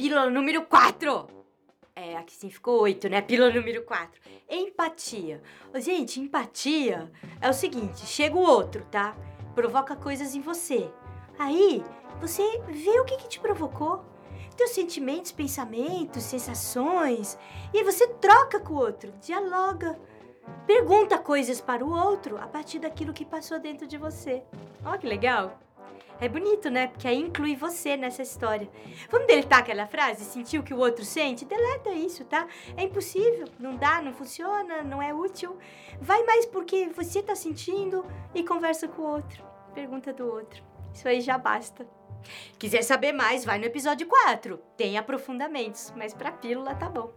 pílula número 4. É, aqui sim ficou 8, né? Pílula número 4. Empatia. Gente, empatia é o seguinte: chega o outro, tá? Provoca coisas em você. Aí, você vê o que, que te provocou. Teus sentimentos, pensamentos, sensações. E você troca com o outro, dialoga. Pergunta coisas para o outro a partir daquilo que passou dentro de você. Ó, que legal! É bonito, né? Porque aí inclui você nessa história. Vamos deletar aquela frase? Sentir o que o outro sente? Deleta isso, tá? É impossível, não dá, não funciona, não é útil. Vai mais porque você tá sentindo e conversa com o outro. Pergunta do outro. Isso aí já basta. Quiser saber mais, vai no episódio 4. Tem aprofundamentos, mas pra pílula tá bom.